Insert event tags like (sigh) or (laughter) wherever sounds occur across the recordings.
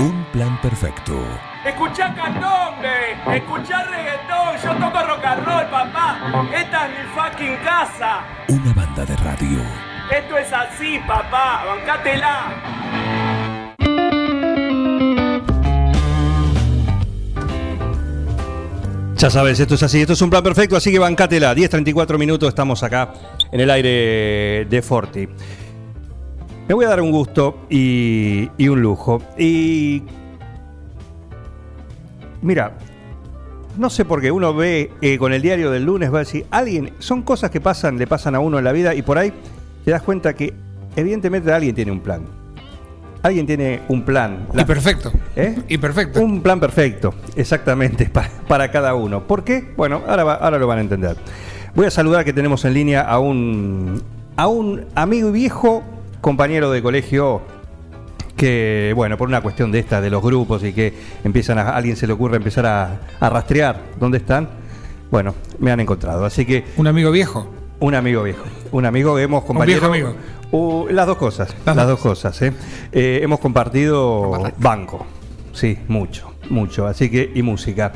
Un plan perfecto. Escuchá candombe, escuchá reggaetón, yo toco rock and roll, papá. Esta es mi fucking casa. Una banda de radio. Esto es así, papá, bancátela. Ya sabes, esto es así, esto es un plan perfecto, así que bancátela. 10.34 minutos, estamos acá en el aire de Forti. Me voy a dar un gusto y, y un lujo. Y. Mira, no sé por qué uno ve eh, con el diario del lunes, va a decir, alguien, son cosas que pasan, le pasan a uno en la vida y por ahí te das cuenta que evidentemente alguien tiene un plan. Alguien tiene un plan. Y perfecto. ¿Eh? Y perfecto. Un plan perfecto, exactamente, para, para cada uno. ¿Por qué? Bueno, ahora, va- ahora lo van a entender. Voy a saludar que tenemos en línea a un, a un amigo y viejo compañero de colegio que, bueno, por una cuestión de esta, de los grupos y que empiezan a, a alguien se le ocurre empezar a, a rastrear dónde están, bueno, me han encontrado. Así que Un amigo viejo. un amigo viejo. Un amigo que hemos compartido. viejo amigo. Uh, las dos cosas. Las, Las dos cosas, ¿eh? Eh, hemos compartido banco. Sí, mucho, mucho. Así que, y música.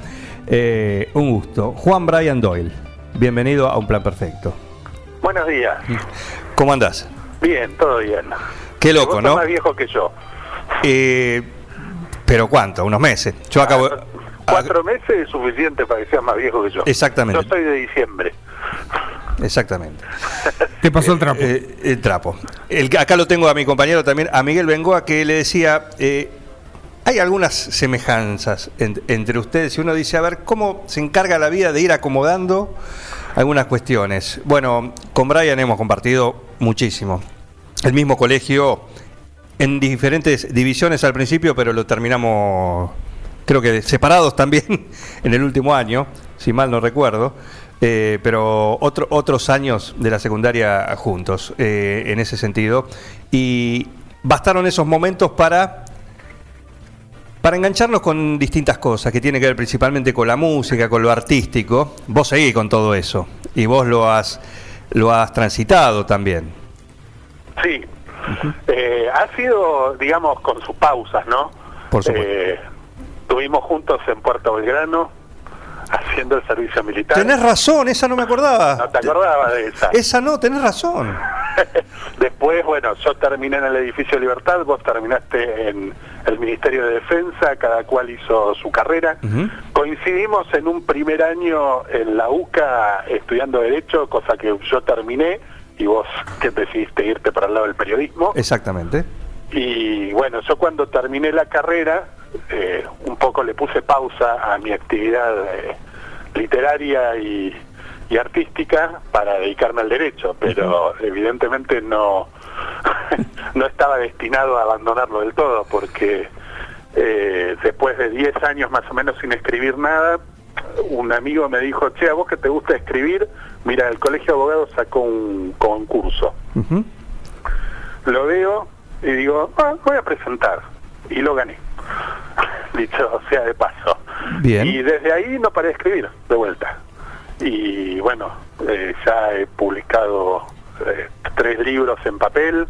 Eh, un gusto. Juan Brian Doyle. Bienvenido a Un Plan Perfecto. Buenos días. ¿Cómo andás? Bien, todo bien. Qué loco, ¿no? más viejo que yo. Eh, ¿Pero cuánto? ¿Unos meses? Yo acabo. Ah, Cuatro meses es suficiente para que seas más viejo que yo. Exactamente. Yo soy de diciembre. Exactamente. (laughs) Te pasó el trapo. Eh, el trapo. El, que- acá lo tengo a mi compañero también, a Miguel Bengoa, que le decía, eh, hay algunas semejanzas en- entre ustedes y uno dice, a ver, ¿cómo se encarga la vida de ir acomodando algunas cuestiones? Bueno, con Brian hemos compartido muchísimo. El mismo colegio en diferentes divisiones al principio, pero lo terminamos, creo que separados también (laughs) en el último año, si mal no recuerdo. Eh, pero otro- otros años de la secundaria juntos, eh, en ese sentido. Y bastaron esos momentos para, para engancharnos con distintas cosas, que tiene que ver principalmente con la música, con lo artístico. Vos seguís con todo eso, y vos lo has, lo has transitado también. Sí. Eh, ha sido, digamos, con sus pausas, ¿no? Por supuesto. Eh, estuvimos juntos en Puerto Belgrano haciendo el servicio militar. Tenés razón, esa no me acordaba. ¿No te acordabas de esa? Esa no, tenés razón. (laughs) Después, bueno, yo terminé en el edificio Libertad, vos terminaste en el Ministerio de Defensa, cada cual hizo su carrera. Coincidimos en un primer año en la UCA estudiando Derecho, cosa que yo terminé, y vos que decidiste irte para el lado del periodismo. Exactamente. Y bueno, yo cuando terminé la carrera, eh, un poco le puse pausa a mi actividad eh, literaria y, y artística para dedicarme al derecho, pero evidentemente no, (laughs) no estaba destinado a abandonarlo del todo, porque eh, después de 10 años más o menos sin escribir nada, un amigo me dijo, che, a vos que te gusta escribir, mira, el Colegio de Abogados sacó un concurso lo veo y digo, ah, voy a presentar. Y lo gané. (laughs) Dicho sea de paso. Bien. Y desde ahí no paré de escribir, de vuelta. Y bueno, eh, ya he publicado eh, tres libros en papel.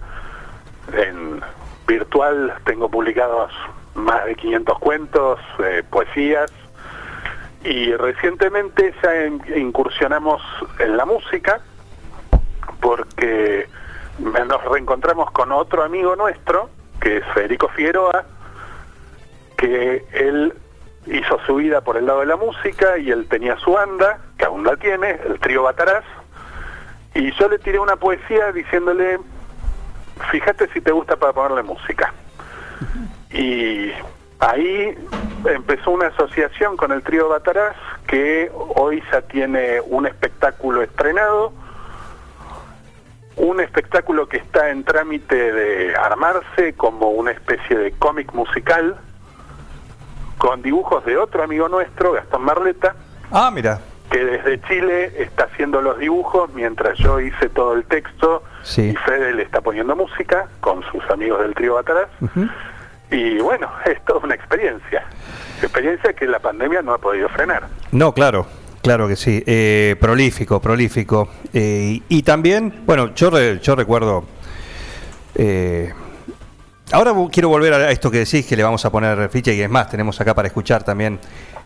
En virtual tengo publicados más de 500 cuentos, eh, poesías. Y recientemente ya in- incursionamos en la música porque nos reencontramos con otro amigo nuestro, que es Federico Figueroa, que él hizo su vida por el lado de la música y él tenía su banda, que aún la tiene, el trío Batarás, y yo le tiré una poesía diciéndole, fíjate si te gusta para ponerle música. Y ahí empezó una asociación con el trío Batarás que hoy ya tiene un espectáculo estrenado, un espectáculo que está en trámite de armarse como una especie de cómic musical con dibujos de otro amigo nuestro, Gastón Marleta, Ah, mira. que desde Chile está haciendo los dibujos mientras yo hice todo el texto Sí. y Fede le está poniendo música con sus amigos del trío Batarás. Ujú. Y bueno, (laughs) es toda una experiencia. Experiencia que la pandemia no ha podido frenar. No, claro, claro que sí. Eh, prolífico, prolífico. Eh, y, y también, bueno, yo, re- yo recuerdo eh, ahora quiero volver a esto que decís, que le vamos a poner ficha y es más, tenemos acá para escuchar también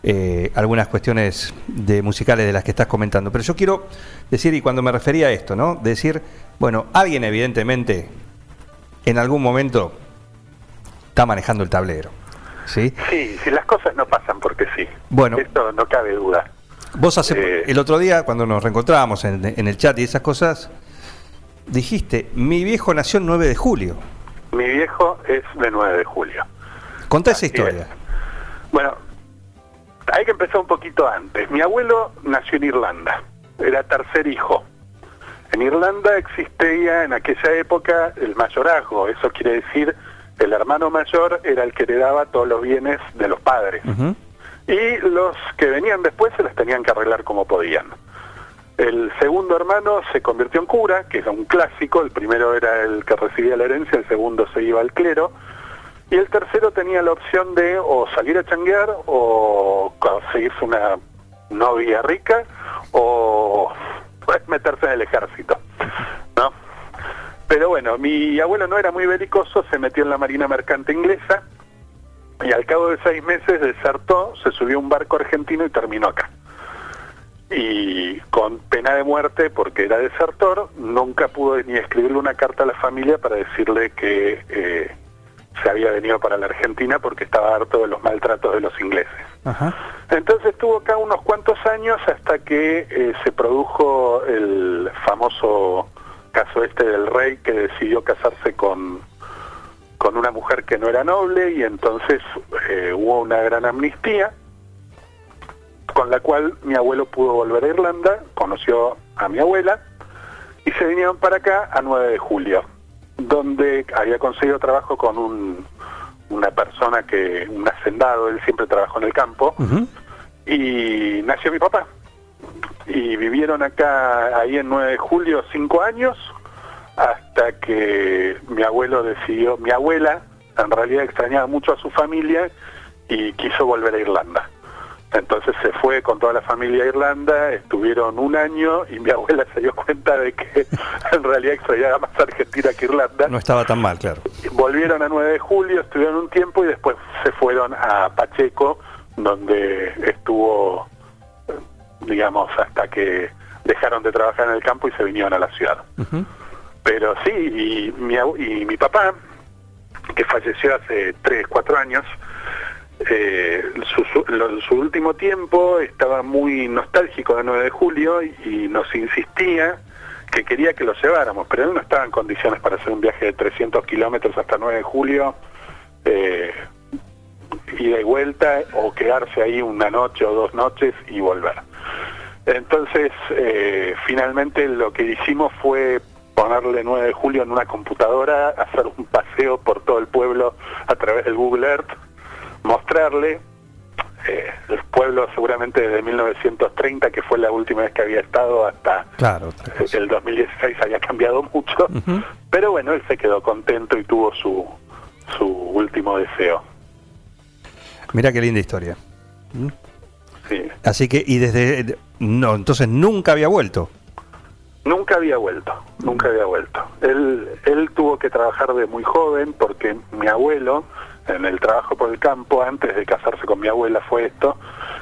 eh, algunas cuestiones de musicales de las que estás comentando. Pero yo quiero decir, y cuando me refería a esto, ¿no? Decir, bueno, alguien evidentemente en algún momento está manejando el tablero. ¿Sí? Sí, si las cosas no pasan porque sí. Bueno. Esto no cabe duda. Vos hace, Eh. el otro día, cuando nos reencontrábamos en, en el chat y esas cosas, dijiste, mi viejo nació el 9 de julio. Mi viejo es de 9 de julio. Contá esa historia. es. Bueno, hay que empezar un poquito antes. Mi abuelo nació en Irlanda, era tercer hijo. En Irlanda existía en aquella época el mayorazgo, eso quiere decir el hermano mayor era el que heredaba todos los bienes de los padres. Y los que venían después se las tenían que arreglar como podían. El segundo hermano se convirtió en cura, que era un clásico, el primero era el que recibía la herencia, el segundo se iba al clero, y el tercero tenía la opción de o salir a changuear o conseguirse una novia rica o pues, meterse en el ejército, ¿no? Pero bueno, mi abuelo no era muy belicoso, se metió en la marina mercante inglesa y al cabo de seis meses desertó, se subió a un barco argentino y terminó acá. Y con pena de muerte, porque era desertor, nunca pudo ni escribirle una carta a la familia para decirle que eh, se había venido para la Argentina porque estaba harto de los maltratos de los ingleses. Ajá. Entonces estuvo acá unos cuantos años hasta que eh, se produjo el famoso caso este del rey que decidió casarse con, con una mujer que no era noble y entonces eh, hubo una gran amnistía con la cual mi abuelo pudo volver a Irlanda, conoció a mi abuela y se vinieron para acá a 9 de julio, donde había conseguido trabajo con un, una persona que, un hacendado, él siempre trabajó en el campo, y nació mi papá. Y vivieron acá, ahí en 9 de julio, cinco años, hasta que mi abuelo decidió, mi abuela en realidad extrañaba mucho a su familia y quiso volver a Irlanda. Entonces se fue con toda la familia a Irlanda, estuvieron un año y mi (laughs) abuela se dio cuenta de que (laughs) en realidad extrañaba más Argentina que Irlanda. No estaba tan mal, claro. Volvieron a 9 de julio, estuvieron un tiempo y después se fueron a Pacheco, donde estuvo, digamos, hasta que dejaron de trabajar en el campo y se vinieron a la ciudad. Pero sí, y mi, abu- y mi papá, que falleció hace 3, 4 años, eh, su, último tiempo estaba muy nostálgico de 9 de julio y, y nos insistía que quería que lo lleváramos, pero él no estaba en condiciones para hacer un viaje de 300 kilómetros hasta 9 de julio, eh, ida y vuelta, o quedarse ahí una noche o dos noches y volver. Entonces, eh, finalmente lo que hicimos fue ponerle 9 de julio en una computadora, hacer un paseo por todo el pueblo a través del Google Earth, mostrarle eh, el pueblo seguramente desde 1930, que fue la última vez que había estado, hasta Claro. cosa. el 2016 había cambiado mucho, pero bueno, él se quedó contento y tuvo su, su último deseo. Mira qué linda historia. Sí. Así que, y desde. No, entonces nunca había vuelto. Nunca había vuelto, nunca había vuelto. Él, él tuvo que trabajar de muy joven porque mi abuelo, en el trabajo por el campo, antes de casarse con mi abuela fue esto,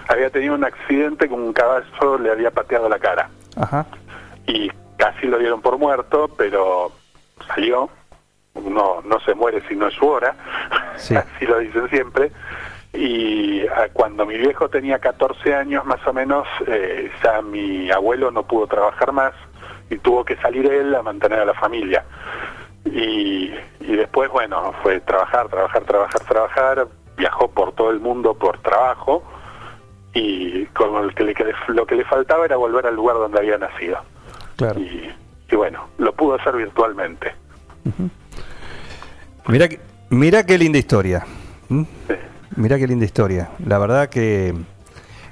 había tenido un accidente con un caballo le había pateado la cara. Ajá. y casi lo dieron por muerto, pero salió. Uno no se muere si no es su hora, Sí. (laughs) así lo dicen siempre. Y ah, cuando mi viejo tenía 14 años más o menos, eh, ya mi abuelo no pudo trabajar más y tuvo que salir él a mantener a la familia. Y, y después, bueno, fue trabajar, trabajar, trabajar, trabajar, viajó por todo el mundo por trabajo y el que le, lo que le faltaba era volver al lugar donde había nacido. Claro. Y, y bueno, lo pudo hacer virtualmente. Mira, que- mira qué linda historia. ¿Mm? Sí. Mira qué linda historia. La verdad que.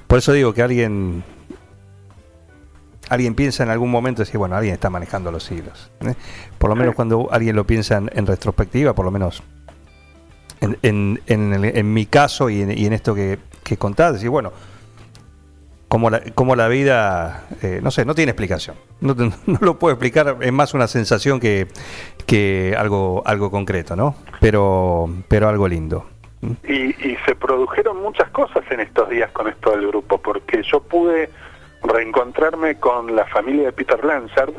Por eso digo que alguien. Alguien piensa en algún momento dice, bueno, alguien está manejando los hilos. ¿eh? Por lo menos Sí. cuando alguien lo piensa en, en retrospectiva, por lo menos en, en- en mi caso y en, y en esto que, que contás, decir, bueno, cómo la, cómo la vida, eh, no sé, no tiene explicación. No, (laughs) no lo puedo explicar, es más una sensación que, que algo, algo concreto, ¿no? Pero, pero algo lindo. Y, y se produjeron muchas cosas en estos días con esto del grupo, porque yo pude reencontrarme con la familia de Peter Lansard,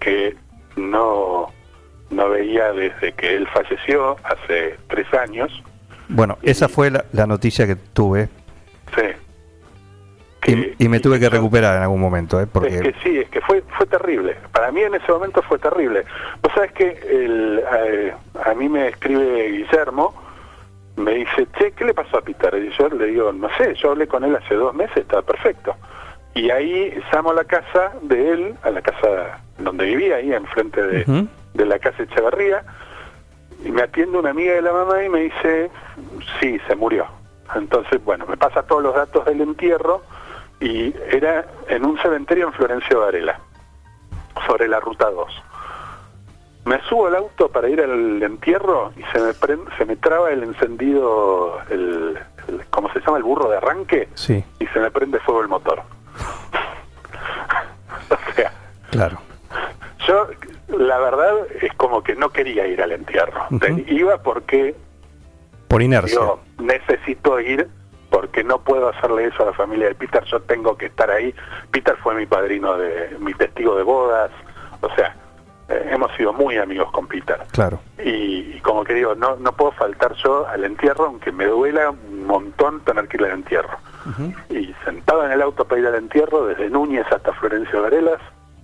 que no, no veía desde que él falleció hace tres años. Bueno, esa fue la, la noticia que tuve Sí. Que- y, y me tuve que recuperar en algún momento, ¿eh? Es Porque, que sí, es que fue fue terrible. Para mí en ese momento fue terrible. Vos sabés que el, eh, a mí me escribe Guillermo, me dice, che, ¿qué le pasó a Peter? Y yo le digo, no sé, yo hablé con él hace dos meses, estaba perfecto. Y ahí llamo a la casa de él, a la casa donde vivía, ahí enfrente de, de la casa Echeverría, y me atiende una amiga de la mamá y me dice, sí, se murió. Entonces, bueno, me pasa todos los datos del entierro y era en un cementerio en Florencio Varela, sobre la ruta 2. Me subo al auto para ir al entierro y se me, se me traba el encendido, el, el- ¿cómo se llama? El burro de arranque sí, y se me prende fuego el motor. (laughs) o sea, claro. yo, la verdad, es como que no quería ir al entierro. Iba porque Por inercia. Digo, necesito ir porque no puedo hacerle eso a la familia de Peter, yo tengo que estar ahí. Peter fue mi padrino, de mi testigo de bodas, o sea, eh, hemos sido muy amigos con Peter. Claro. Y, y como que digo, no, no puedo faltar yo al entierro, aunque me duela un montón tener que ir al entierro. Y sentado en el auto para ir al entierro, desde Núñez hasta Florencio Varelas,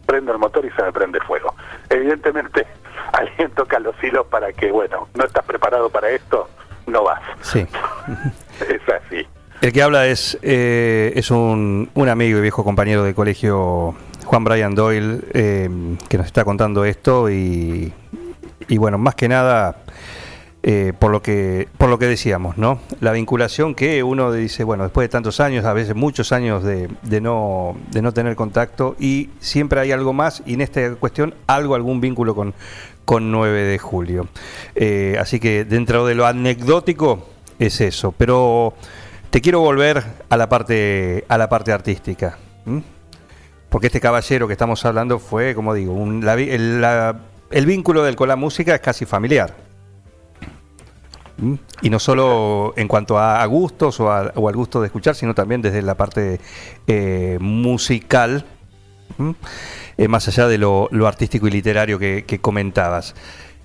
prendo el motor y se me prende fuego. Evidentemente, (laughs) alguien toca los hilos para que, bueno, no estás preparado para esto, no vas. Sí. (laughs) Es así. El que habla es, eh, es un, un amigo y viejo compañero de colegio, Juan Brian Doyle, eh, que nos está contando esto y, y bueno, más que nada eh, por lo que por lo que decíamos, ¿no? La vinculación que uno dice, bueno, después de tantos años, a veces muchos años de, no de no tener contacto y siempre hay algo más y en esta cuestión algo algún vínculo con con 9 de julio. Eh, así que dentro de lo anecdótico es eso, pero te quiero volver a la parte a la parte artística. Porque este caballero que estamos hablando fue, como digo, un- la el, el vínculo del con la música es casi familiar. Y no solo en cuanto a, gustos o, a- o al gusto de escuchar, sino también desde la parte eh, musical. Eh, más allá de lo, lo artístico y literario que, que comentabas.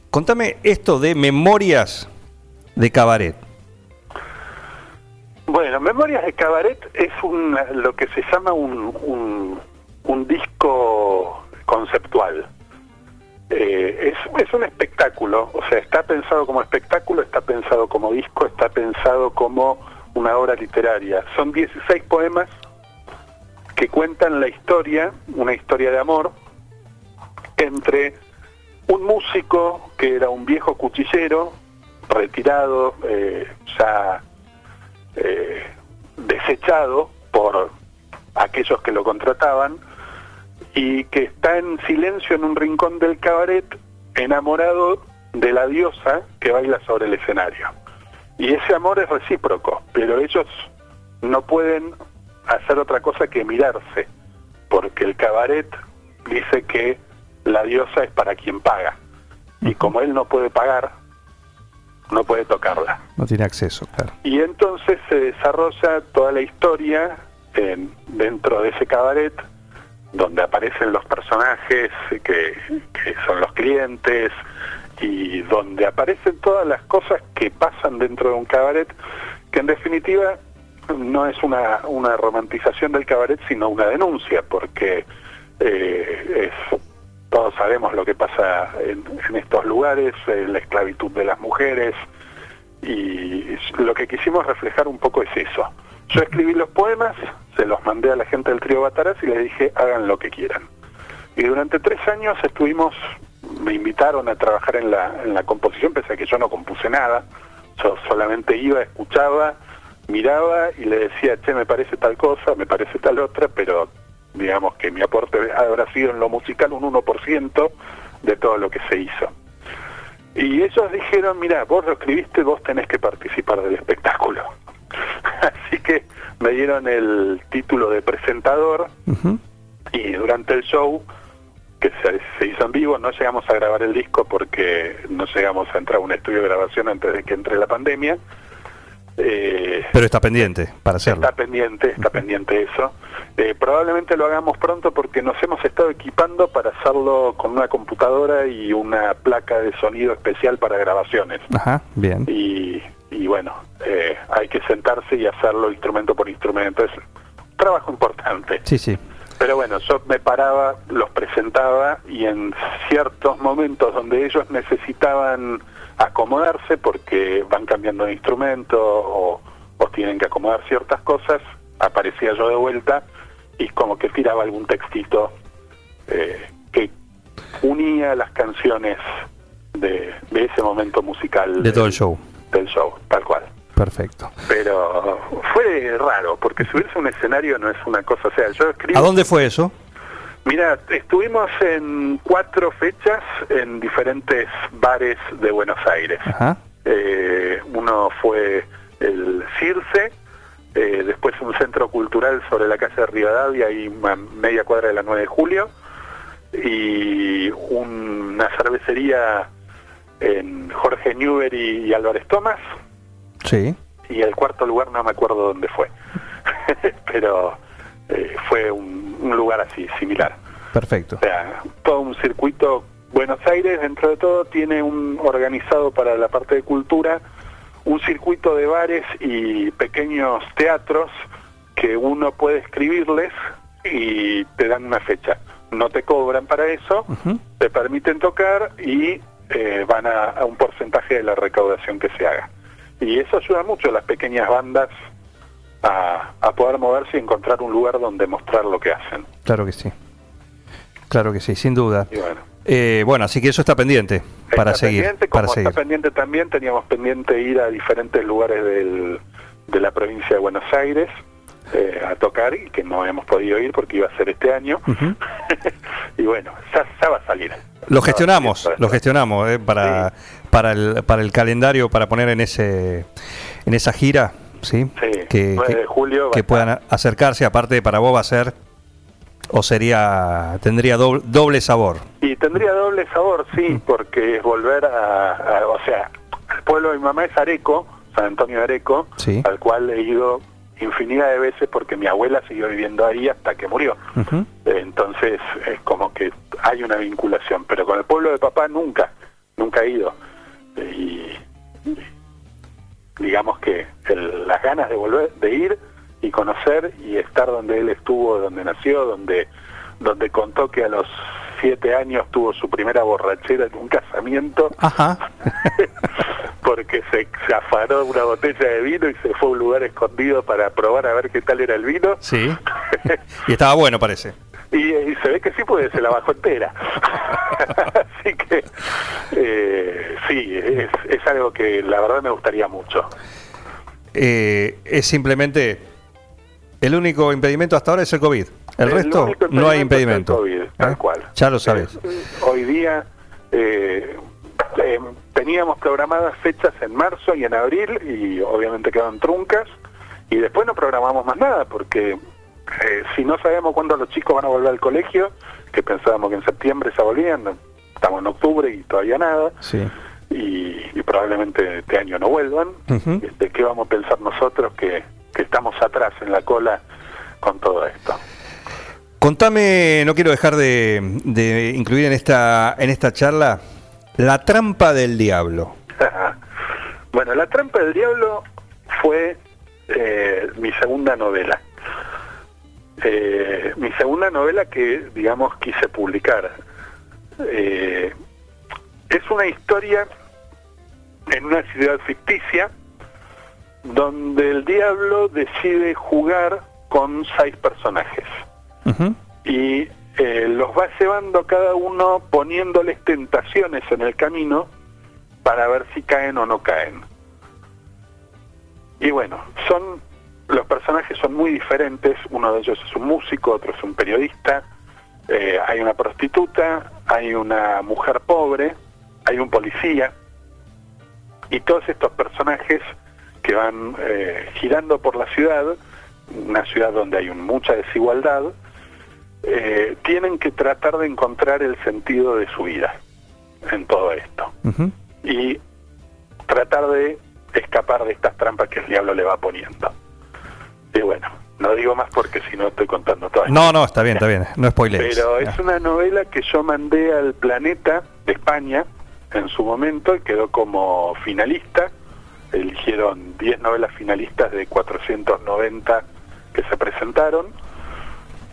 Contame esto de Memorias de Cabaret. Bueno, Memorias de Cabaret es un, lo que se llama un, un, un disco conceptual. Eh, es, es un espectáculo, o sea, está pensado como espectáculo, está pensado como disco, está pensado como una obra literaria. Son 16 poemas que cuentan la historia, una historia de amor, entre un músico que era un viejo cuchillero, retirado, eh, ya eh, desechado por aquellos que lo contrataban y que está en silencio en un rincón del cabaret enamorado de la diosa que baila sobre el escenario. Y ese amor es recíproco, pero ellos no pueden hacer otra cosa que mirarse, porque el cabaret dice que la diosa es para quien paga. Y como él no puede pagar, no puede tocarla. No tiene acceso, claro. Y entonces se desarrolla toda la historia en- dentro de ese cabaret, donde aparecen los personajes que, son los clientes y donde aparecen todas las cosas que pasan dentro de un cabaret, que en definitiva no es una, una romantización del cabaret, sino una denuncia, porque eh, todos sabemos lo que pasa en, en estos lugares, eh, la esclavitud de las mujeres, y lo que quisimos reflejar un poco es eso. Yo escribí los poemas, se los mandé a la gente del trío Bataras y les dije hagan lo que quieran. Y durante tres años estuvimos, me invitaron a trabajar en la, en la composición, pese a que yo no compuse nada, yo solamente iba, escuchaba, miraba y le decía, che, me parece tal cosa, me parece tal otra, pero digamos que mi aporte habrá sido en lo musical un 1% de todo lo que se hizo. Y ellos dijeron, mira, vos lo escribiste, vos tenés que participar del espectáculo. (laughs) Así que me dieron el título de presentador y durante el show que se, se hizo en vivo no llegamos a grabar el disco porque no llegamos a entrar a un estudio de grabación antes de que entre la pandemia. Eh, Pero está pendiente para hacerlo. Está pendiente, está pendiente eso. Eh, probablemente lo hagamos pronto porque nos hemos estado equipando para hacerlo con una computadora y una placa de sonido especial para grabaciones. Ajá, bien. Y, y bueno, eh, hay que sentarse y hacerlo instrumento por instrumento. Es un trabajo importante. Sí, sí. Pero bueno, yo me paraba, los presentaba y en ciertos momentos donde ellos necesitaban acomodarse porque van cambiando de instrumento o, o tienen que acomodar ciertas cosas, aparecía yo de vuelta y como que tiraba algún textito eh, que unía las canciones de, de ese momento musical De todo el show. Del show, tal cual. Perfecto. Pero fue raro, porque subirse a un escenario no es una cosa, o sea, yo escribo... ¿A dónde fue eso? Mira, estuvimos en cuatro fechas en diferentes bares de Buenos Aires. Ajá. Eh, uno fue el Circe, eh, después un centro cultural sobre la calle de Rivadavia y media cuadra de la 9 de julio, y una cervecería en Jorge Newbery y Álvarez Tomás, Sí. y el cuarto lugar no me acuerdo dónde fue, (laughs) pero eh, fue un, un lugar así, similar. Perfecto. O sea, todo un circuito. Buenos Aires, dentro de todo, tiene un organizado para la parte de cultura, un circuito de bares y pequeños teatros que uno puede escribirles y te dan una fecha. No te cobran para eso, te permiten tocar y eh, van a, a un porcentaje de la recaudación que se haga. Y eso ayuda mucho a las pequeñas bandas a, a poder moverse y encontrar un lugar donde mostrar lo que hacen. Claro que sí. Claro que sí, sin duda. Y bueno. Eh, bueno, así que eso está pendiente para Está seguir. pendiente, para como seguir. está pendiente también, teníamos pendiente ir a diferentes lugares del- de la provincia de Buenos Aires eh, a tocar y que no hemos podido ir porque iba a ser este año. (laughs) Y bueno, ya, ya va a salir. Lo gestionamos, salir todo lo gestionamos eh, para, para, el, para el calendario, para poner en ese en esa gira, ¿sí? Sí, que, 9 que- de julio va que a puedan acercarse, aparte para vos va a ser, o sería, tendría doble, doble sabor. Y tendría doble sabor, sí, porque es volver a, a- o sea, el pueblo de mi mamá es Areco, San Antonio de Areco, Sí. al cual he ido infinidad de veces porque mi abuela siguió viviendo ahí hasta que murió. Entonces es como que hay una vinculación, pero con el pueblo de papá nunca, nunca he ido. Y, y digamos que el- las ganas de volver, de ir y conocer y estar donde él estuvo, donde nació, donde, donde contó que a los siete años tuvo su primera borrachera en un casamiento Ajá. (laughs) porque se, afanó una botella de vino y se fue a un lugar escondido para probar a ver qué tal era el vino. sí. (laughs) Y estaba bueno, parece. Y, y se ve que sí, porque se la bajó entera. (laughs) Así que, eh, sí, es, es algo que la verdad me gustaría mucho. Eh, es simplemente el único impedimento hasta ahora es el COVID. El, El resto no hay impedimento es el tal ¿Eh? cual. Ya lo sabes. Eh, hoy día eh, eh, teníamos programadas fechas en marzo y en abril y obviamente quedan truncas y después no programamos más nada porque eh, si no sabemos cuándo los chicos van a volver al colegio, que pensábamos que en septiembre se volvían, estamos en octubre y todavía nada, Sí. y, y probablemente este año no vuelvan, Ujú. este, ¿qué vamos a pensar nosotros que, que estamos atrás en la cola con todo esto? Contame, no quiero dejar de, de incluir en esta, en esta charla la trampa del diablo. (laughs) bueno, La trampa del diablo fue eh, mi segunda novela. Eh, mi segunda novela que, digamos, quise publicar. Eh, es una historia en una ciudad ficticia donde el diablo decide jugar con seis personajes y eh, los va llevando cada uno poniéndoles tentaciones en el camino para ver si caen o no caen. Y bueno, son los personajes son muy diferentes, uno de ellos es un músico, otro es un periodista, eh, hay una prostituta, hay una mujer pobre, hay un policía, y todos estos personajes que van eh, girando por la ciudad una ciudad donde hay mucha desigualdad, eh, tienen que tratar de encontrar el sentido de su vida en todo esto y tratar de escapar de estas trampas que el diablo le va poniendo. Y bueno, no digo más porque si no estoy contando todo. No, no, está bien, está bien. No spoilees. Pero es una novela que yo mandé al Planeta de España en su momento y quedó como finalista. Eligieron 10 novelas finalistas de 490 que se presentaron.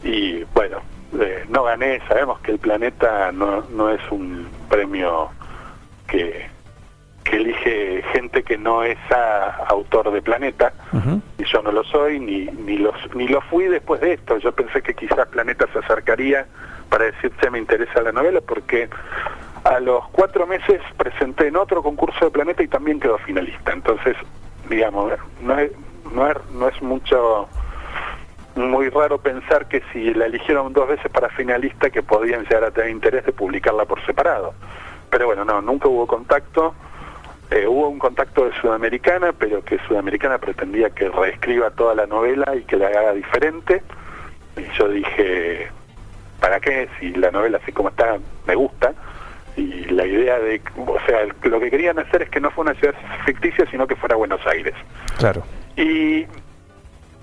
Y bueno, eh, no gané. Sabemos que el Planeta no, no es un premio que, que elige gente que no es autor de Planeta. Y yo no lo soy ni ni los ni lo fui después de esto. Yo pensé que quizás Planeta se acercaría para decirse me interesa la novela porque a los cuatro meses presenté en otro concurso de Planeta y también quedó finalista. Entonces digamos no es no es, no es mucho muy raro pensar que si la eligieron dos veces para finalista que podían llegar a tener interés de publicarla por separado pero bueno no nunca hubo contacto eh, hubo un contacto de Sudamericana, pero que Sudamericana pretendía que reescriba toda la novela y que la haga diferente. Y yo dije, ¿para qué? Si la novela así como está, me gusta. Y la idea de, o sea, lo que querían hacer es que no fuera una ciudad ficticia, sino que fuera Buenos Aires. Claro. Y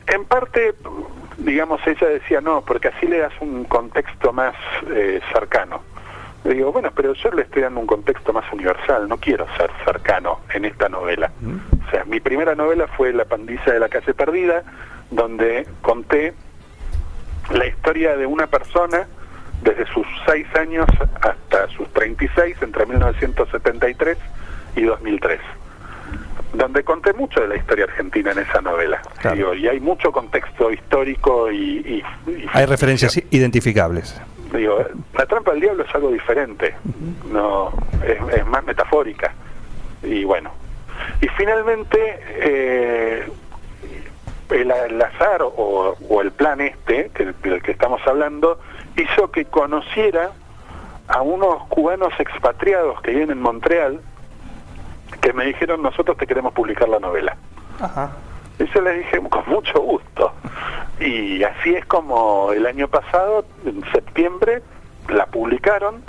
en parte, digamos, ella decía no, porque así le das un contexto más eh, cercano. Le digo, bueno, pero yo le estoy dando un contexto más universal, no quiero ser cercano en esta novela. O sea, mi primera novela fue La pandilla de la calle perdida, donde conté la historia de una persona desde sus seis años hasta sus 36, entre 1973 y 2003 donde conté mucho de la historia argentina en esa novela. Claro. Digo, y hay mucho contexto histórico y... y- y- Hay referencias identificables. Digo, la trampa del diablo es algo diferente, no es, es más metafórica. Y bueno, y finalmente eh, el, el azar o, o el plan este, que, del que estamos hablando, hizo que conociera a unos cubanos expatriados que viven en Montreal, que me dijeron, nosotros te queremos publicar la novela. Y yo les dije, con mucho gusto. Y así es como el año pasado, en septiembre, la publicaron.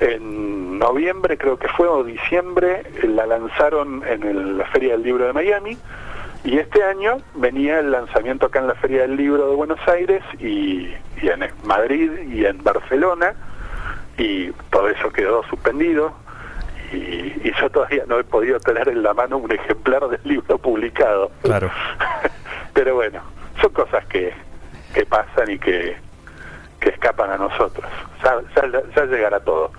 En noviembre, creo que fue, o diciembre, la lanzaron en el- la Feria del Libro de Miami. Y este año venía el lanzamiento acá en la Feria del Libro de Buenos Aires y, y en Madrid y en Barcelona. Y todo eso quedó suspendido. Y, y yo todavía no he podido tener en la mano un ejemplar del libro publicado. Claro. (laughs) Pero bueno, son cosas que, que pasan y que, que escapan a nosotros. Ya, ya, ya llegará todo.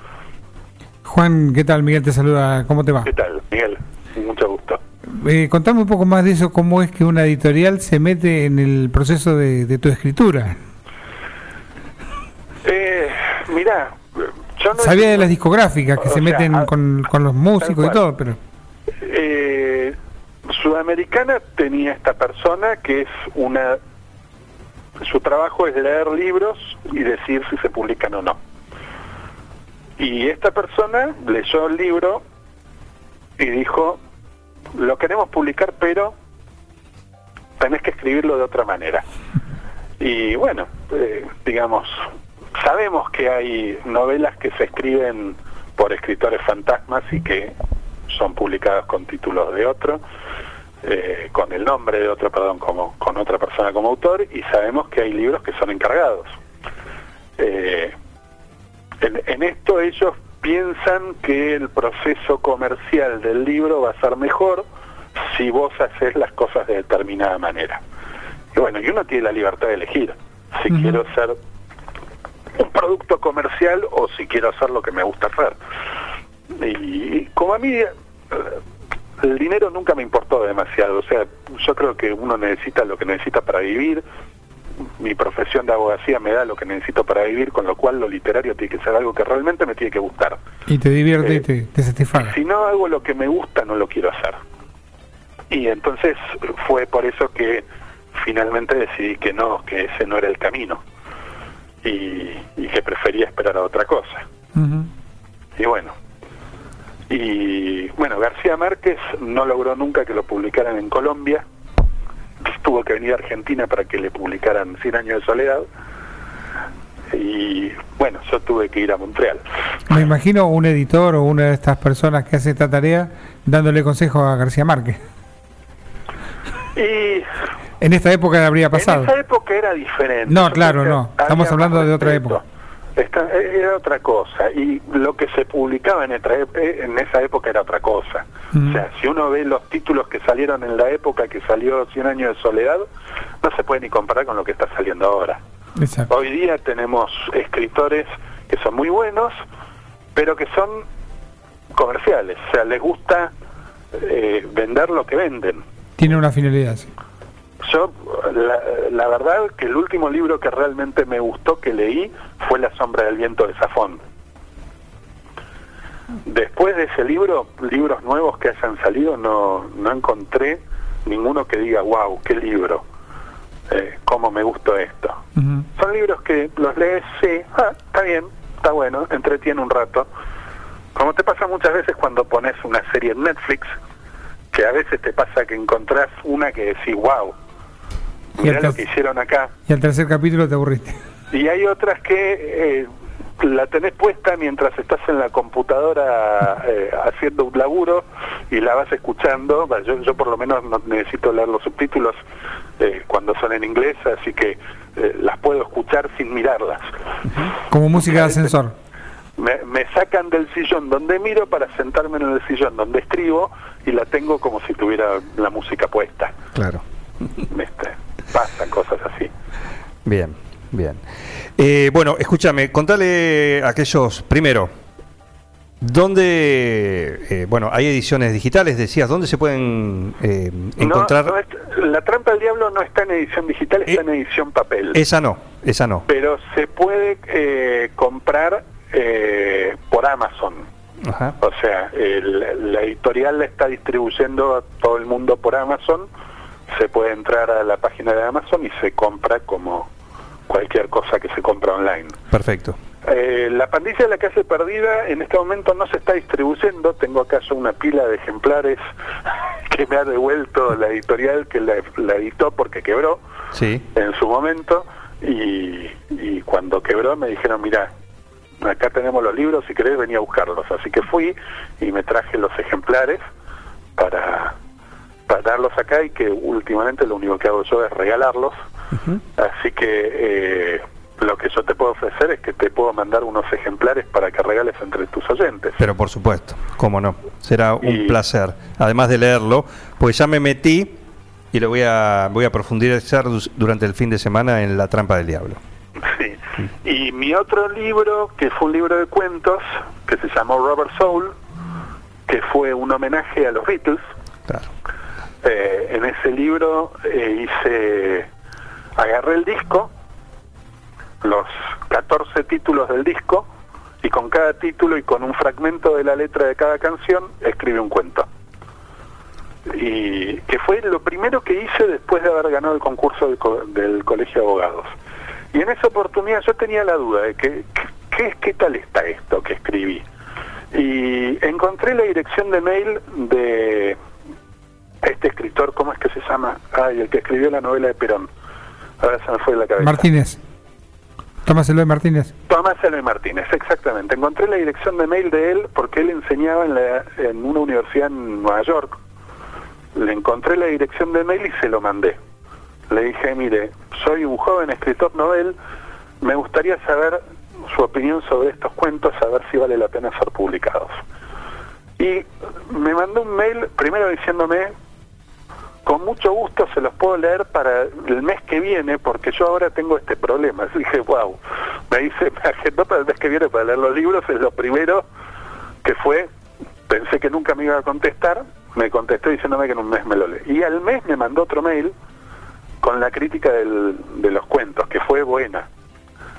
Juan, ¿qué tal? Miguel te saluda. ¿Cómo te va? ¿Qué tal, Miguel? Mucho gusto. Eh, contame un poco más de eso, cómo es que una editorial se mete en el proceso de, de tu escritura. Eh, mirá, yo no... Sabía de las discográficas que O se sea, meten a- con, con los músicos y todo, pero Eh, Sudamericana tenía esta persona que es una... Su trabajo es leer libros y decir si se publican o no. Y esta persona leyó el libro y dijo, lo queremos publicar, pero tenés que escribirlo de otra manera. (laughs) Y bueno, eh, digamos, sabemos que hay novelas que se escriben por escritores fantasmas y que son publicadas con títulos de otro, eh, con el nombre de otro, perdón, como con otra persona como autor, y sabemos que hay libros que son encargados. Eh, en, en esto ellos piensan que el proceso comercial del libro va a ser mejor si vos haces las cosas de determinada manera. Y bueno, y uno tiene la libertad de elegir si quiero ser un producto comercial o si quiero hacer lo que me gusta hacer. Y, como a mí eh, el dinero nunca me importó demasiado, o sea, yo creo que uno necesita lo que necesita para vivir, mi profesión de abogacía me da lo que necesito para vivir, con lo cual lo literario tiene que ser algo que realmente me tiene que gustar. y te divierte Eh, y te, te satisfaga. Si no hago lo que me gusta, no lo quiero hacer. Y entonces fue por eso que finalmente decidí que no, que ese no era el camino. Y, y que prefería esperar a otra cosa. Y bueno. Y bueno, García Márquez no logró nunca que lo publicaran en Colombia. tuvo que venir a Argentina para que le publicaran 100 años de soledad. Y bueno, yo tuve que ir a Montreal. Me imagino un editor o una de estas personas que hace esta tarea dándole consejo a García Márquez. Y En esta época habría pasado. En esa época era diferente. No, claro, no. Estamos hablando de otra época. Esta- era otra cosa. Y lo que se publicaba en, eh, en esa época era otra cosa. Mm. O sea, si uno ve los títulos que salieron en la época que salió 100 años de soledad, no se puede ni comparar con lo que está saliendo ahora. Exacto. Hoy día tenemos escritores que son muy buenos, pero que son comerciales. O sea, les gusta eh, vender lo que venden. Tiene una finalidad, sí. Yo, la, la verdad que el último libro que realmente me gustó que leí fue La sombra del viento de Safón. Después de ese libro, libros nuevos que hayan salido, no, no encontré ninguno que diga, wow, qué libro, eh, cómo me gustó esto. Son libros que los lees, sí, ah, está bien, está bueno, entretiene un rato. Como te pasa muchas veces cuando pones una serie en Netflix, que a veces te pasa que encontrás una que decís, wow, mirá lo que hicieron acá. Y al tercer capítulo te aburriste. Y hay otras que eh, la tenés puesta mientras estás en la computadora eh, haciendo un laburo y la vas escuchando. Yo, yo por lo menos no necesito leer los subtítulos eh, cuando son en inglés, así que las puedo escuchar sin mirarlas. Como música de ascensor. Me, me sacan del sillón donde miro para sentarme en el sillón donde escribo y la tengo como si tuviera la música puesta. Claro. ¿viste? Pasan cosas así. Bien, bien. Eh, bueno, escúchame, contale a aquellos, primero, ¿dónde, eh, bueno, hay ediciones digitales, decías, ¿dónde se pueden eh, encontrar? No, no es- la trampa del diablo no está en edición digital, está Eh, en edición papel. Esa no, esa no. pero se puede eh, comprar eh, por Amazon. Ajá. O sea, el- la editorial la está distribuyendo a todo el mundo por Amazon. Se puede entrar a la página de Amazon y se compra como cualquier cosa que se compra online. Perfecto. Eh, la pandilla de la calle perdida en este momento no se está distribuyendo. Tengo acá yo una pila de ejemplares (laughs) que me ha devuelto la editorial que la, la editó porque quebró Sí. en su momento y, y cuando quebró me dijeron, mira, acá tenemos los libros, si querés venía a buscarlos. Así que fui y me traje los ejemplares para, para darlos acá y que últimamente lo único que hago yo es regalarlos. Así que eh, lo que yo te puedo ofrecer es que te puedo mandar unos ejemplares para que regales entre tus oyentes. Pero por supuesto, cómo no. Será un Y- placer. Además de leerlo, pues ya me metí y lo voy a, voy a profundizar durante el fin de semana en La Trampa del Diablo. Sí. Y mi otro libro, que fue un libro de cuentos, que se llamó Robert Soul, que fue un homenaje a los Beatles. Claro. Eh, en ese libro eh, hice, agarré el disco, los 14 títulos del disco, y con cada título y con un fragmento de la letra de cada canción, escribí un cuento. Y que fue lo primero que hice después de haber ganado el concurso del, co- del Colegio de Abogados. Y en esa oportunidad yo tenía la duda de que- ¿qué, qué tal está esto que escribí. Y encontré la dirección de mail de este escritor, ¿cómo es que se llama? Ay, el que escribió la novela de Perón. Ahora se me fue de la cabeza. Martínez. Tomás Eloy Martínez. Tomás Eloy Martínez, exactamente. Encontré la dirección de mail de él porque él enseñaba en, la- en una universidad en Nueva York. Le encontré la dirección de mail y se lo mandé. Le dije, mire, soy un joven escritor novel, me gustaría saber su opinión sobre estos cuentos, saber si vale la pena ser publicados. Y me mandó un mail primero diciéndome, con mucho gusto se los puedo leer para el mes que viene, porque yo ahora tengo este problema. (laughs) Dije, wow, me dice, me agendó para el mes que viene para leer los libros, es lo primero que fue, pensé que nunca me iba a contestar, me contestó diciéndome que en un mes me lo lee. Y al mes me mandó otro mail con la crítica de los cuentos, que fue buena.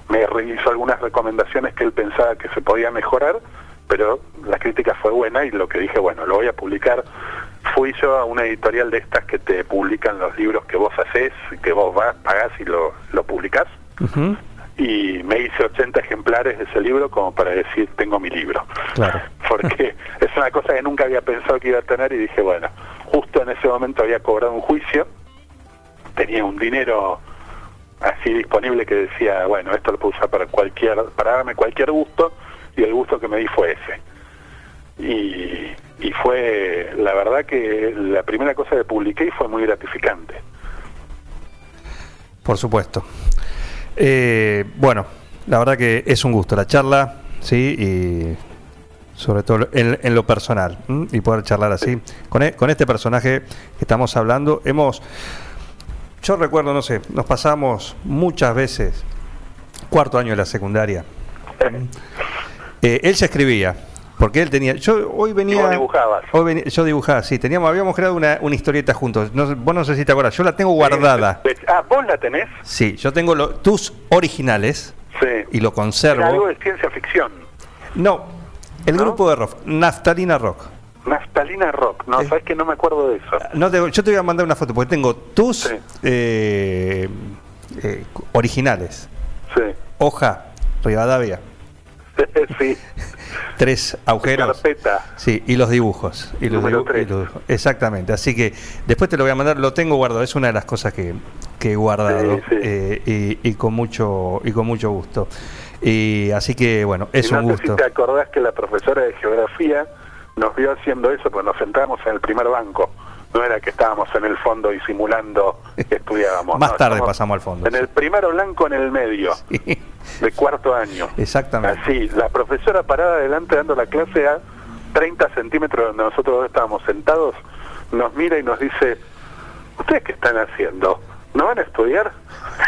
Me hizo algunas recomendaciones que él pensaba que se podía mejorar, pero la crítica fue buena y lo que dije, bueno, lo voy a publicar. Fui yo a una editorial de estas que te publican los libros que vos haces, que vos vas, pagás y lo, lo publicás. Y me hice 80 ejemplares de ese libro como para decir, tengo mi libro. Claro. (laughs) Porque (laughs) es una cosa que nunca había pensado que iba a tener y dije, bueno, justo en ese momento había cobrado un juicio tenía un dinero así disponible que decía, bueno, esto lo puedo usar para cualquier, para darme cualquier gusto, y el gusto que me di fue ese. Y, y fue, la verdad que la primera cosa que publiqué fue muy gratificante. Por supuesto. Eh, bueno, la verdad que es un gusto la charla, sí, y sobre todo en, en lo personal, ¿m? y poder charlar así. Con, e- con este personaje que estamos hablando, hemos, yo recuerdo, no sé, nos pasamos muchas veces, cuarto año de la secundaria. Eh, él se escribía, porque él tenía, yo hoy venía... Vos dibujabas. Hoy venía- yo dibujaba, sí, teníamos, habíamos creado una, una historieta juntos. No, vos no sé si te acuerdas, yo la tengo guardada. Eh, ah, ¿vos la tenés? Sí, yo tengo lo- tus originales Sí. y lo Era algo conservo. de ciencia ficción. No, el ¿No? grupo de rock, Naftalina Rock. Naftalina Rock. No, Eh. sabes que no me acuerdo de eso. No te- yo te voy a mandar una foto porque tengo tus Sí. eh, eh, originales. Sí. Hoja, Rivadavia, (laughs) sí. Tres agujeros. Carpeta. Sí, y los dibujos. Y los dibu- y los dibujos. Exactamente. Así que después te lo voy a mandar, lo tengo guardado. Es una de las cosas que, que he guardado Sí, sí. eh, y, y con mucho y con mucho gusto. Y así que bueno, es no un gusto. si te acordás que la profesora de geografía nos vio haciendo eso, pues nos sentábamos en el primer banco. No era que estábamos en el fondo y simulando que estudiábamos. (laughs) Más no, tarde pasamos al fondo, En sí. el primero blanco en el medio, de cuarto año. Exactamente. Así, la profesora parada adelante dando la clase a 30 centímetros donde nosotros estábamos sentados, nos mira y nos dice, ¿ustedes qué están haciendo? ¿No van a estudiar? (laughs)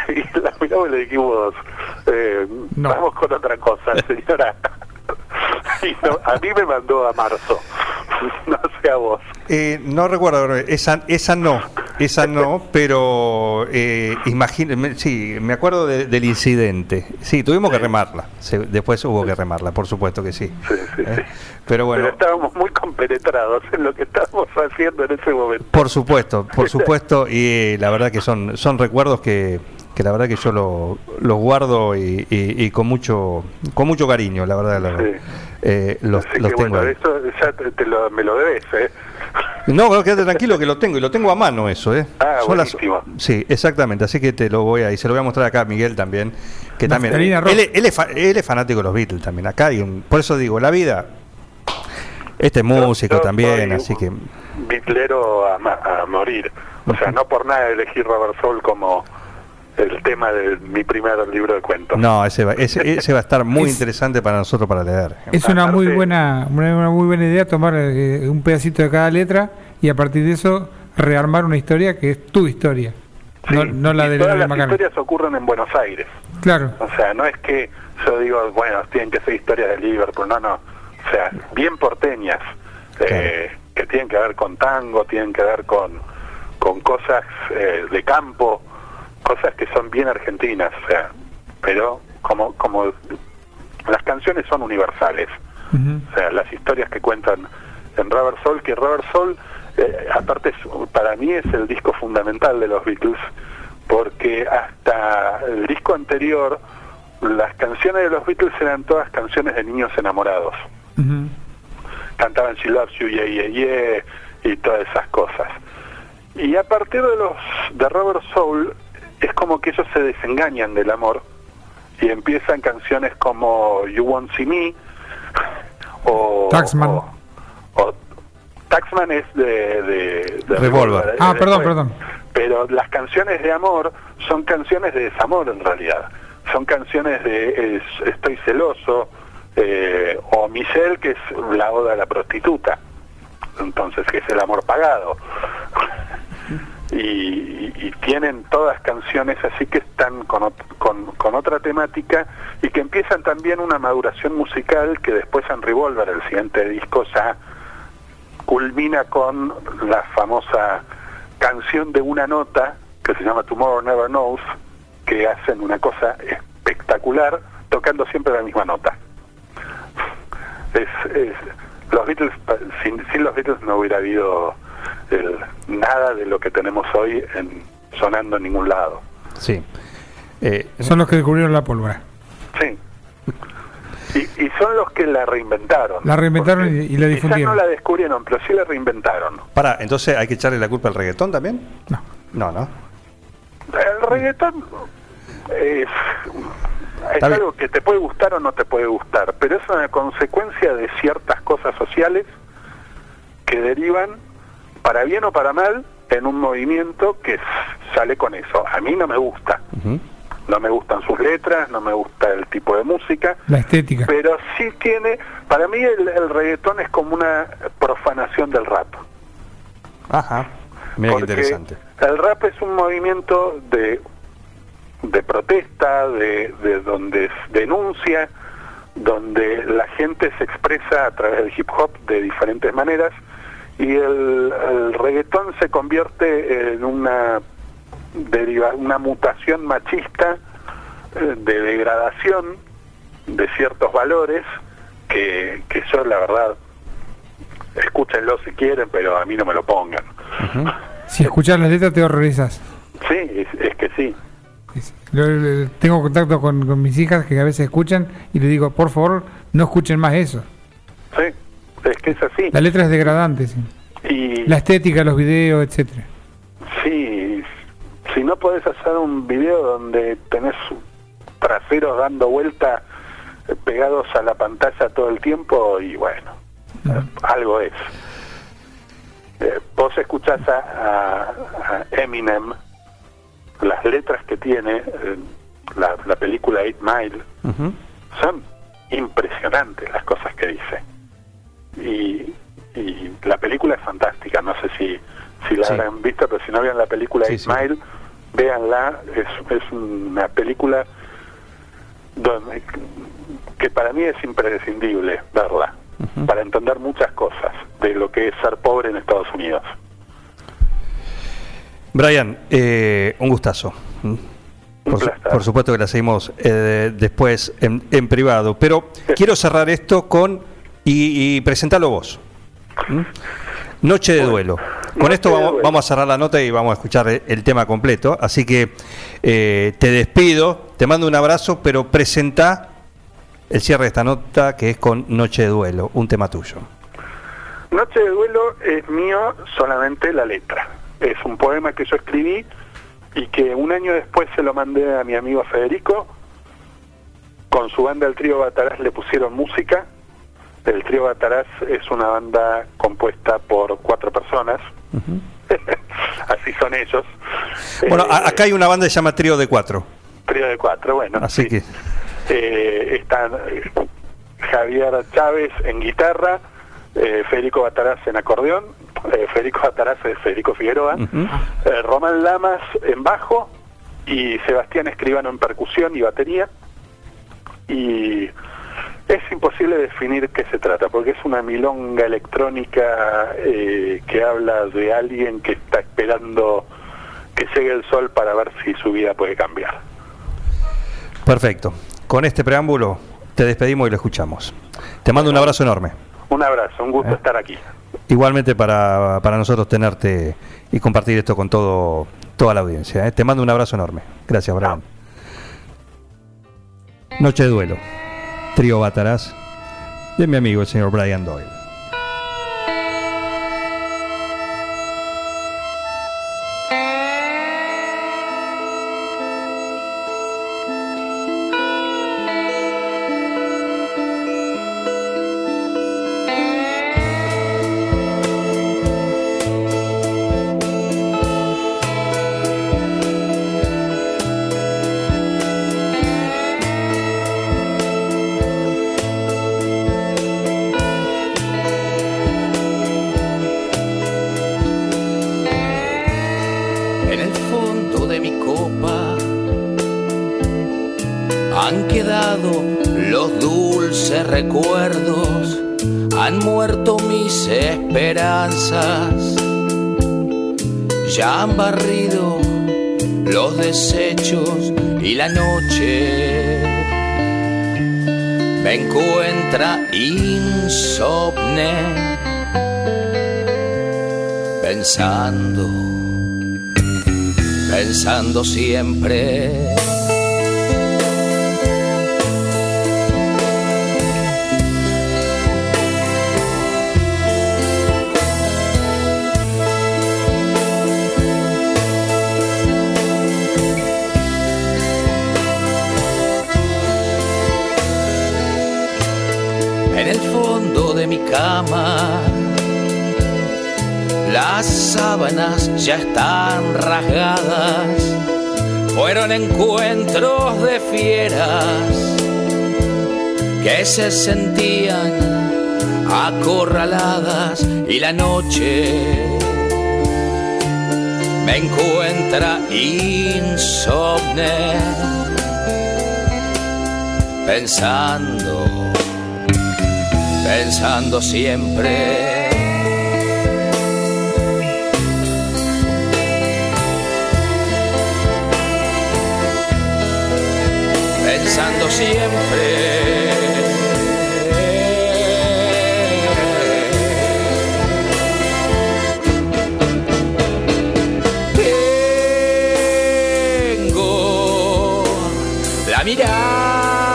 Y la miramos y le dijimos, eh, No. vamos con otra cosa, señora. (laughs) Y no, a mí me mandó a marzo, (laughs) no vos. Eh, no recuerdo, esa, esa no, esa no, (laughs) pero eh, sí, me acuerdo de- del incidente. Sí, tuvimos que remarla, se- después hubo que remarla, por supuesto que sí. Sí, sí, Eh, sí. Pero bueno, Pero estábamos muy compenetrados en lo que estábamos haciendo en ese momento. por supuesto, por (laughs) supuesto, y eh, la verdad que son, son recuerdos que, que la verdad que yo lo- los guardo y, y- y con mucho con mucho cariño, la verdad, la-. Eh, los, Así los que tengo bueno, eso ya te, te lo, me lo debes, ¿eh? No, no, quédate tranquilo que lo tengo y lo tengo a mano eso, ¿eh? Ah, Son las- buenísimo. sí, exactamente, así que te lo voy a y se lo voy a mostrar acá a Miguel también, que también él, es fa- él es fanático de los Beatles también. Acá hay un, por eso digo, la vida este es músico Yo- yo también, así que Bitlero a, ma- a morir. O sea, no por nada elegí Robert Soul como el tema de mi primer libro de cuentos. no, ese va, ese, ese va a estar muy (laughs) Es- interesante para nosotros para leer. Es una muy buena, una, muy buena idea tomar eh, un pedacito de cada letra y a partir de eso rearmar una historia que es tu historia, Sí, no, no la de todas la las McCartney. historias ocurren en Buenos Aires. Claro, O sea, no es que yo digo, bueno, tienen que ser historias de Liverpool, no, no. O sea, bien porteñas, eh, que tienen que ver con tango, tienen que ver con, con cosas eh, de campo, cosas que son bien argentinas, o sea, pero como, como las canciones son universales, o sea, las historias que cuentan en Robert Soul, que Robert Soul, eh, aparte, es- para mí es el disco fundamental de los Beatles, porque hasta el disco anterior, las canciones de los Beatles eran todas canciones de niños enamorados. Cantaban She Loves You, Yeah, Yeah, Yeah, y todas esas cosas. Y a partir de los de Robert Soul, es como que ellos se desengañan del amor y empiezan canciones como You Won't See Me o Taxman. o- o- Taxman es de, de, de Revolver. Ah, de- perdón, perdón. Pero las canciones de amor son canciones de desamor en realidad. Son canciones de es- Estoy celoso eh, o Michelle que es la oda a la prostituta. Entonces que es el amor pagado. Y, y- tienen todas canciones así que están con, con, con otra temática y que empiezan también una maduración musical que después en Revolver, el siguiente disco, ya culmina con la famosa canción de una nota que se llama Tomorrow Never Knows, que hacen una cosa espectacular tocando siempre la misma nota. Es, es- los Beatles, sin, sin los Beatles no hubiera habido el- nada de lo que tenemos hoy en, sonando en ningún lado. Sí. Eh, son los que descubrieron la pólvora. Sí. Y, y son los que la reinventaron. La reinventaron y- y la quizás difundieron. no la descubrieron, pero sí la reinventaron. para, entonces hay que echarle la culpa al reggaetón también? No. No, no. el reggaetón es, es bien. algo que te puede gustar o no te puede gustar, pero es una consecuencia de ciertas cosas sociales que derivan, para bien o para mal, en un movimiento que sale con eso. A mí no me gusta. No me gustan sus letras, no me gusta el tipo de música, La estética. pero sí tiene, para mí el, el reggaetón es como una profanación del rap. Ajá. Mira qué interesante. El rap es un movimiento de, de protesta, de, de donde denuncia, donde la gente se expresa a través del hip hop de diferentes maneras y el, el reggaetón se convierte en una deriva, una mutación machista eh, de degradación de ciertos valores que, que yo la verdad escúchenlo si quieren pero a mí no me lo pongan (laughs) Si escuchas las letras te horrorizas. Sí, es, es que sí. Lo- Tengo contacto con, con mis hijas que a veces escuchan y le digo, por favor, no escuchen más eso. Sí, es que es así. La letra es degradante, sí. Y La estética, los videos, etcétera. sí, si no podés hacer un video donde tenés traseros dando vuelta eh, pegados a la pantalla todo el tiempo, y bueno, algo es. Eh, vos escuchás a, a- a Eminem, las letras que tiene, eh, la, la película Eight Mile, son impresionantes las cosas que dice. Y, y la película es fantástica, no sé si, si la Sí. habrán visto, pero si no vieron la película Sí, véanla, es, es una película donde, que para mí es imprescindible verla, para entender muchas cosas de lo que es ser pobre en Estados Unidos. Brian, eh, un gustazo. Por, su- por supuesto que la seguimos eh, después en, en privado, pero quiero cerrar esto con y, y presentarlo vos. ¿Mm? Noche de duelo. Con esto vamos, a cerrar la nota y vamos a escuchar el, el tema completo. Así que eh, te despido, te mando un abrazo, pero presenta el cierre de esta nota que es con Noche de duelo, un tema tuyo. Noche de duelo es mío solamente la letra. Es un poema que yo escribí y que un año después se lo mandé a mi amigo Federico. Con su banda El Trío Batarás le pusieron música. El Trío Batarás es una banda compuesta por cuatro personas. (laughs) Así son ellos. Bueno, Eh, acá hay una banda que se llama Trío de Cuatro. Trío de cuatro, bueno. Así sí. que Eh, están eh, Javier Chávez en guitarra, eh, Federico Bataraz en acordeón, Federico Bataraz es Federico Figueroa, eh, Román Lamas en bajo y Sebastián Escribano en percusión y batería. Y es imposible definir qué se trata, porque es una milonga electrónica eh, que habla de alguien que está esperando que llegue el sol para ver si su vida puede cambiar. Perfecto. Con este preámbulo te despedimos y lo escuchamos. Te mando un abrazo enorme. Un abrazo, un gusto estar aquí. Igualmente para, para nosotros tenerte y compartir esto con todo toda la audiencia. ¿eh? Te mando un abrazo enorme. Gracias, Brian. Noche de duelo. Trío Batarás de mi amigo el señor Brian Doyle. Pensando pensando siempre. En el fondo de mi cama. Las sábanas ya están rasgadas, fueron encuentros de fieras que se sentían acorraladas y la noche me encuentra insomne pensando, pensando siempre. Pensando siempre. Mirada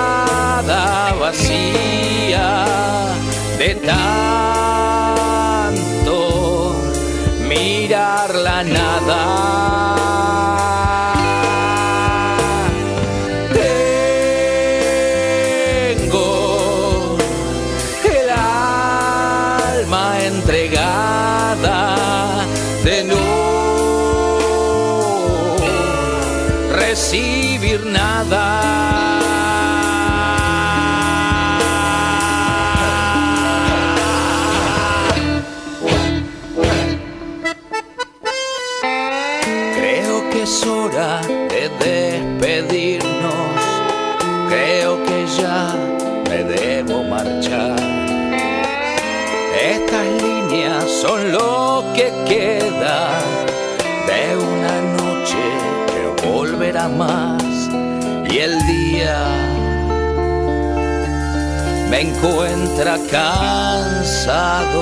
vacía tanto mirar la nada. Me encuentra cansado.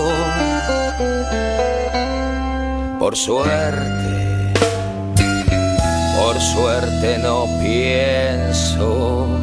Por suerte, por suerte no pienso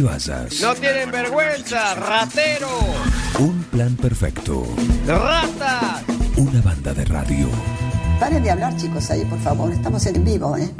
te vayas. No tienen vergüenza, ratero, Un plan perfecto. rata. Una banda de radio. Paren de hablar, chicos, ahí, por favor. Estamos en vivo, ¿eh?